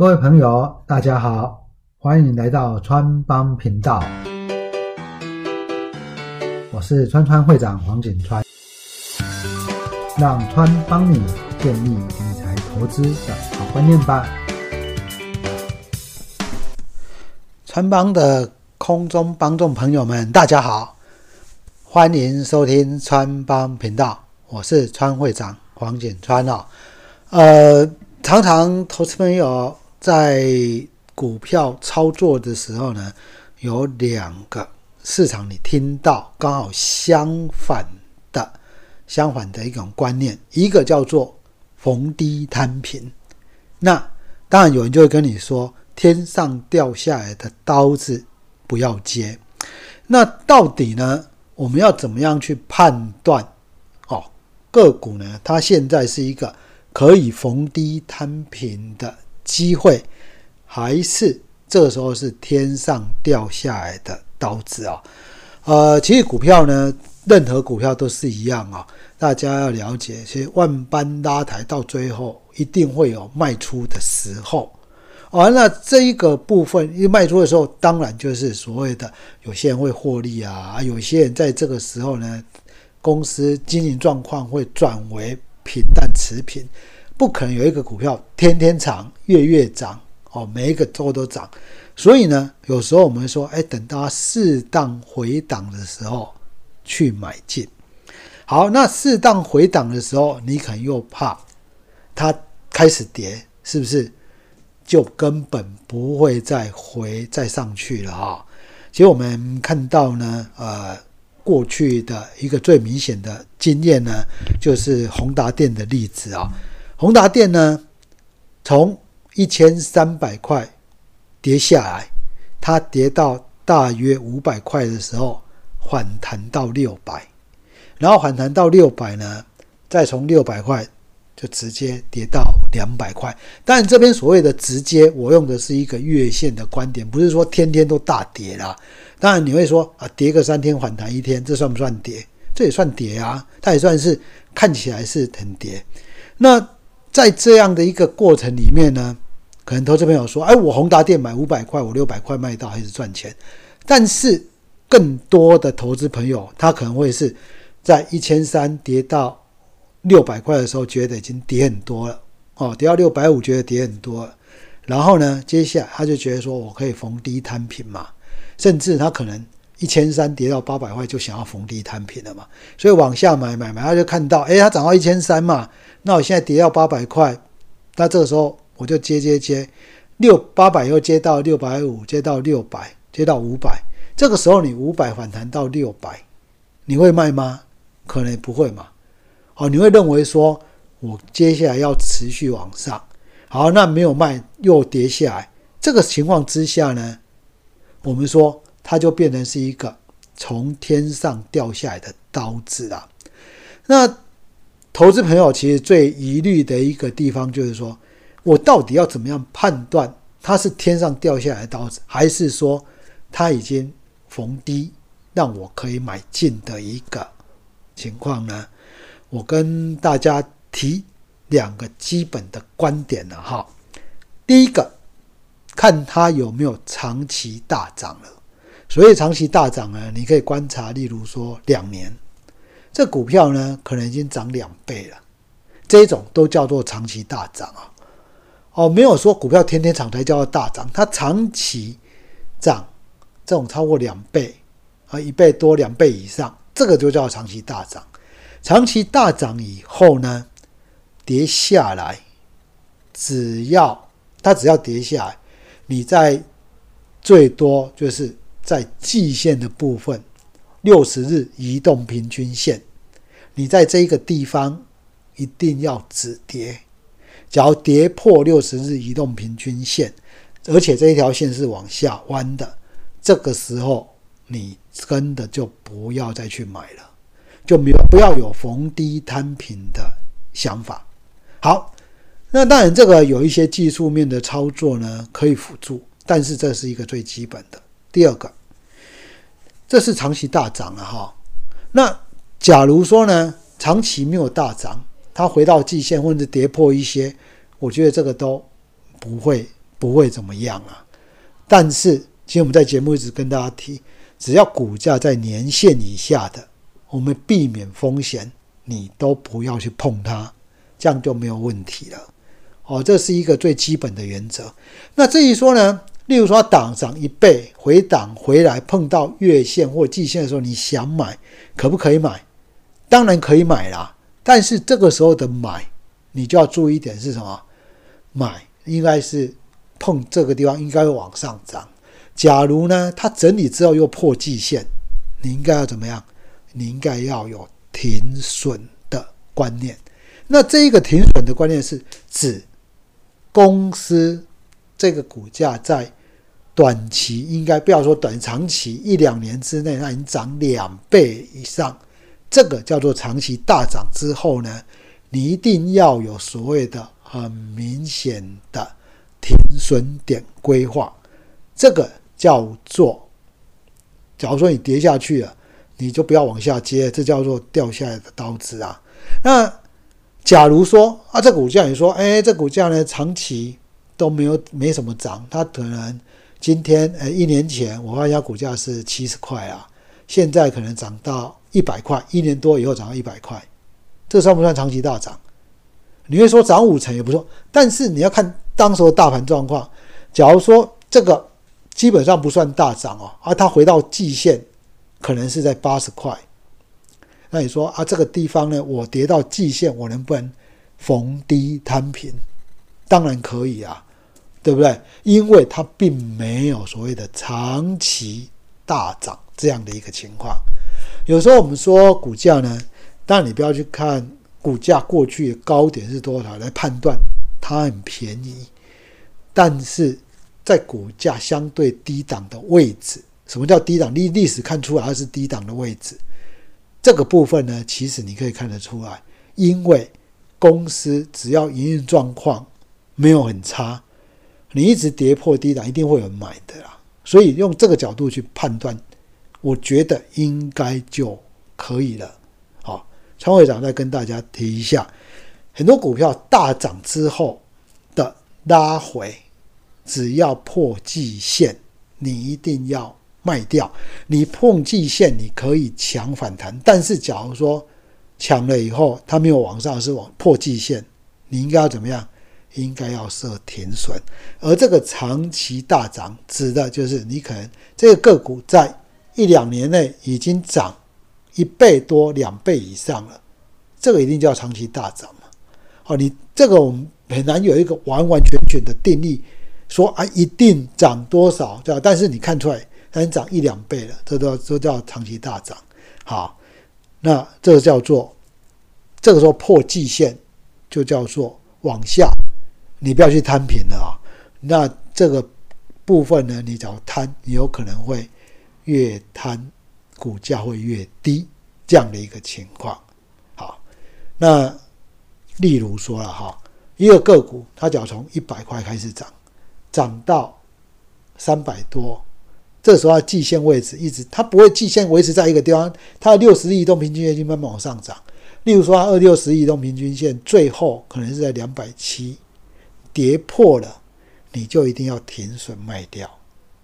各位朋友，大家好，欢迎来到川帮频道，我是川川会长黄景川，让川帮你建立理财投资的好观念吧。川帮的空中帮众朋友们，大家好，欢迎收听川帮频道，我是川会长黄景川哦。呃，常常投资朋友在股票操作的时候呢，有两个市场你听到刚好相反的相反的一种观念，一个叫做逢低摊平。那当然有人就会跟你说，天上掉下来的刀子不要接。那到底呢，我们要怎么样去判断？哦，个股呢，它现在是一个。可以逢低摊平的机会，还是这时候是天上掉下来的刀子啊？呃，其实股票呢，任何股票都是一样啊。大家要了解，其实万般拉抬到最后，一定会有卖出的时候。完了这一个部分，一卖出的时候，当然就是所谓的有些人会获利啊，有些人在这个时候呢，公司经营状况会转为。平淡持平，不可能有一个股票天天涨、月月涨哦，每一个周都涨。所以呢，有时候我们说，哎，等到适当回档的时候去买进。好，那适当回档的时候，你可能又怕它开始跌，是不是就根本不会再回再上去了哈？其实我们看到呢，呃。过去的一个最明显的经验呢，就是宏达电的例子啊。宏达电呢，从一千三百块跌下来，它跌到大约五百块的时候，反弹到六百，然后反弹到六百呢，再从六百块就直接跌到两百块。但这边所谓的直接，我用的是一个月线的观点，不是说天天都大跌啦。当然你会说啊，跌个三天反弹一天，这算不算跌？这也算跌啊，它也算是看起来是很跌。那在这样的一个过程里面呢，可能投资朋友说，哎，我宏达电买五百块，我六百块卖到还是赚钱。但是更多的投资朋友，他可能会是在一千三跌到六百块的时候，觉得已经跌很多了哦，跌到六百五觉得跌很多，然后呢，接下来他就觉得说我可以逢低摊平嘛。甚至他可能一千三跌到八百块就想要逢低摊平了嘛，所以往下买买买，他就看到，哎，它涨到一千三嘛，那我现在跌到八百块，那这个时候我就接接接，六八百又接到六百五，接到六百，接到五百，这个时候你五百反弹到六百，你会卖吗？可能不会嘛，哦，你会认为说我接下来要持续往上，好，那没有卖又跌下来，这个情况之下呢？我们说，它就变成是一个从天上掉下来的刀子啊。那投资朋友其实最疑虑的一个地方，就是说我到底要怎么样判断它是天上掉下来的刀子，还是说它已经逢低让我可以买进的一个情况呢？我跟大家提两个基本的观点了哈。第一个。看它有没有长期大涨了，所以长期大涨呢，你可以观察，例如说两年，这股票呢可能已经涨两倍了，这种都叫做长期大涨啊。哦，没有说股票天天涨才叫做大涨，它长期涨，这种超过两倍啊，一倍多、两倍以上，这个就叫长期大涨。长期大涨以后呢，跌下来，只要它只要跌下来。你在最多就是在季线的部分，六十日移动平均线，你在这一个地方一定要止跌。只要跌破六十日移动平均线，而且这一条线是往下弯的，这个时候你真的就不要再去买了，就没有不要有逢低摊平的想法。好。那当然，这个有一些技术面的操作呢，可以辅助，但是这是一个最基本的。第二个，这是长期大涨了哈。那假如说呢，长期没有大涨，它回到季线或者跌破一些，我觉得这个都不会不会怎么样啊。但是，其实我们在节目一直跟大家提，只要股价在年线以下的，我们避免风险，你都不要去碰它，这样就没有问题了。哦，这是一个最基本的原则。那至于说呢，例如说档涨一倍，回档回来碰到月线或季线的时候，你想买，可不可以买？当然可以买啦。但是这个时候的买，你就要注意一点是什么？买应该是碰这个地方应该会往上涨。假如呢，它整理之后又破季线，你应该要怎么样？你应该要有停损的观念。那这一个停损的观念是指。公司这个股价在短期应该不要说短长期一两年之内，那已经涨两倍以上，这个叫做长期大涨之后呢，你一定要有所谓的很明显的停损点规划，这个叫做，假如说你跌下去了，你就不要往下接，这叫做掉下来的刀子啊，那。假如说啊，这股价你说，哎，这股价呢长期都没有没什么涨，它可能今天，呃，一年前我发现股价是七十块啊，现在可能涨到一百块，一年多以后涨到一百块，这算不算长期大涨？你会说涨五成也不错，但是你要看当时的大盘状况。假如说这个基本上不算大涨哦，而它回到季线，可能是在八十块。那你说啊，这个地方呢，我跌到季线，我能不能逢低摊平？当然可以啊，对不对？因为它并没有所谓的长期大涨这样的一个情况。有时候我们说股价呢，当然你不要去看股价过去的高点是多少来判断它很便宜，但是在股价相对低档的位置，什么叫低档？历历史看出来它是低档的位置。这个部分呢，其实你可以看得出来，因为公司只要营运状况没有很差，你一直跌破低档，一定会有人买的啦。所以用这个角度去判断，我觉得应该就可以了。好，川会长再跟大家提一下，很多股票大涨之后的拉回，只要破季线，你一定要。卖掉，你碰季线，你可以抢反弹。但是，假如说抢了以后，它没有往上，是往破季线，你应该要怎么样？应该要设停损。而这个长期大涨，指的就是你可能这个个股在一两年内已经涨一倍多、两倍以上了，这个一定叫长期大涨嘛？好，你这个我们很难有一个完完全全的定义，说啊一定涨多少，对吧？但是你看出来。它涨一两倍了，这都都叫长期大涨。好，那这个叫做这个时候破季线，就叫做往下，你不要去摊平了啊。那这个部分呢，你只要摊，你有可能会越摊股价会越低这样的一个情况。好，那例如说了哈，一个个股它只要从一百块开始涨，涨到三百多。这时候它，季线位置一直它不会季线维持在一个地方，它的六十亿移动平均线就慢慢往上涨。例如说，二六十移动平均线最后可能是在两百七，跌破了，你就一定要停损卖掉。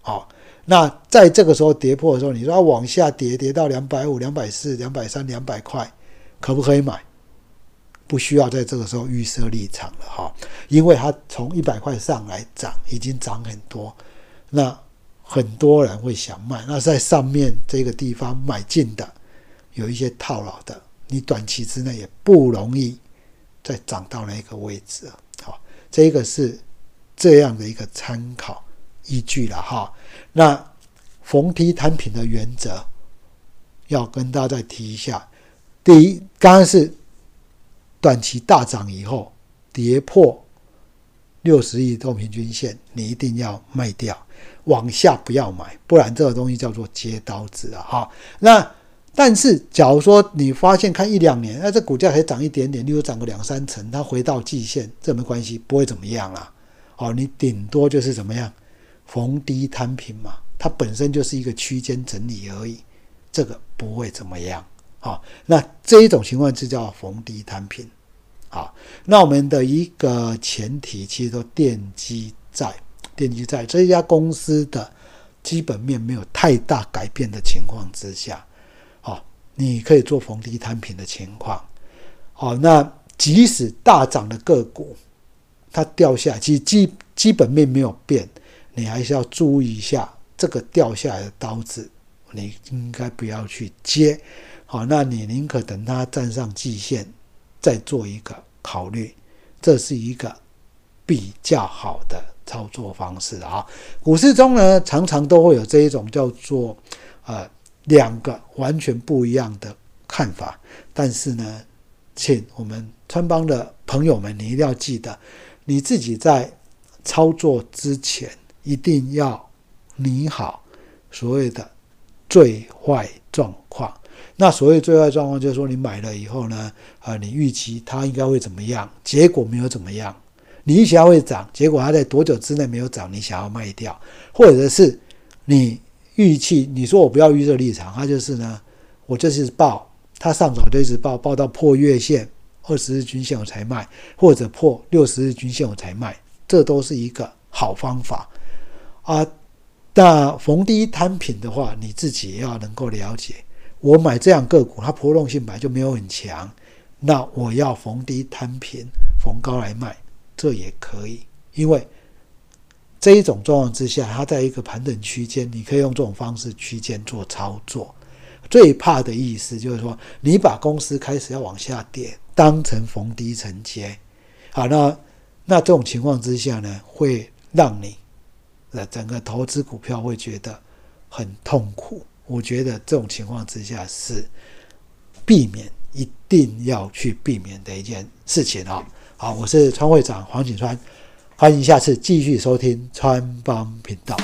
好，那在这个时候跌破的时候，你说要往下跌，跌到两百五、两百四、两百三、两百块，可不可以买？不需要在这个时候预设立场了哈，因为它从一百块上来涨，已经涨很多。那很多人会想卖，那在上面这个地方买进的，有一些套牢的，你短期之内也不容易再涨到那个位置，这个是这样的一个参考依据了哈。那逢低摊平的原则，要跟大家再提一下。第一，刚刚是短期大涨以后跌破六十亿动平均线，你一定要卖掉。往下不要买，不然这个东西叫做接刀子啊！哈，那但是假如说你发现看一两年，那这股价才涨一点点，例如涨个两三成，它回到季线，这没关系，不会怎么样啦。哦，你顶多就是怎么样，逢低摊平嘛，它本身就是一个区间整理而已，这个不会怎么样。好，那这一种情况就叫逢低摊平。好，那我们的一个前提其实都奠基在。奠基在这家公司的基本面没有太大改变的情况之下，你可以做逢低摊平的情况。好，那即使大涨的个股，它掉下，其实基基本面没有变，你还是要注意一下这个掉下来的刀子，你应该不要去接。好，那你宁可等它站上季线，再做一个考虑，这是一个比较好的操作方式啊。股市中呢，常常都会有这一种叫做呃两个完全不一样的看法，但是呢，请我们川帮的朋友们，你一定要记得，你自己在操作之前一定要拟好所谓的最坏状况。那所谓最坏状况，就是说你买了以后呢，啊，你预期它应该会怎么样，结果没有怎么样。你预期它会涨，结果它在多久之内没有涨，你想要卖掉，或者是你预期你说我不要预设立场，它就是呢，我就是报它上涨就一直报，报到破月线、二十日均线我才卖，或者破六十日均线我才卖，这都是一个好方法啊。那逢低摊平的话，你自己要能够了解。我买这样个股，它波动性本来就没有很强，那我要逢低摊平，逢高来卖，这也可以。因为这一种状况之下，它在一个盘整区间，你可以用这种方式区间做操作。最怕的意思就是说，你把公司开始要往下跌，当成逢低承接，好，那那这种情况之下呢，会让你的整个投资股票会觉得很痛苦。我觉得这种情况之下是避免一定要去避免的一件事情啊！好，我是川会长黄景川，欢迎下次继续收听川帮频道。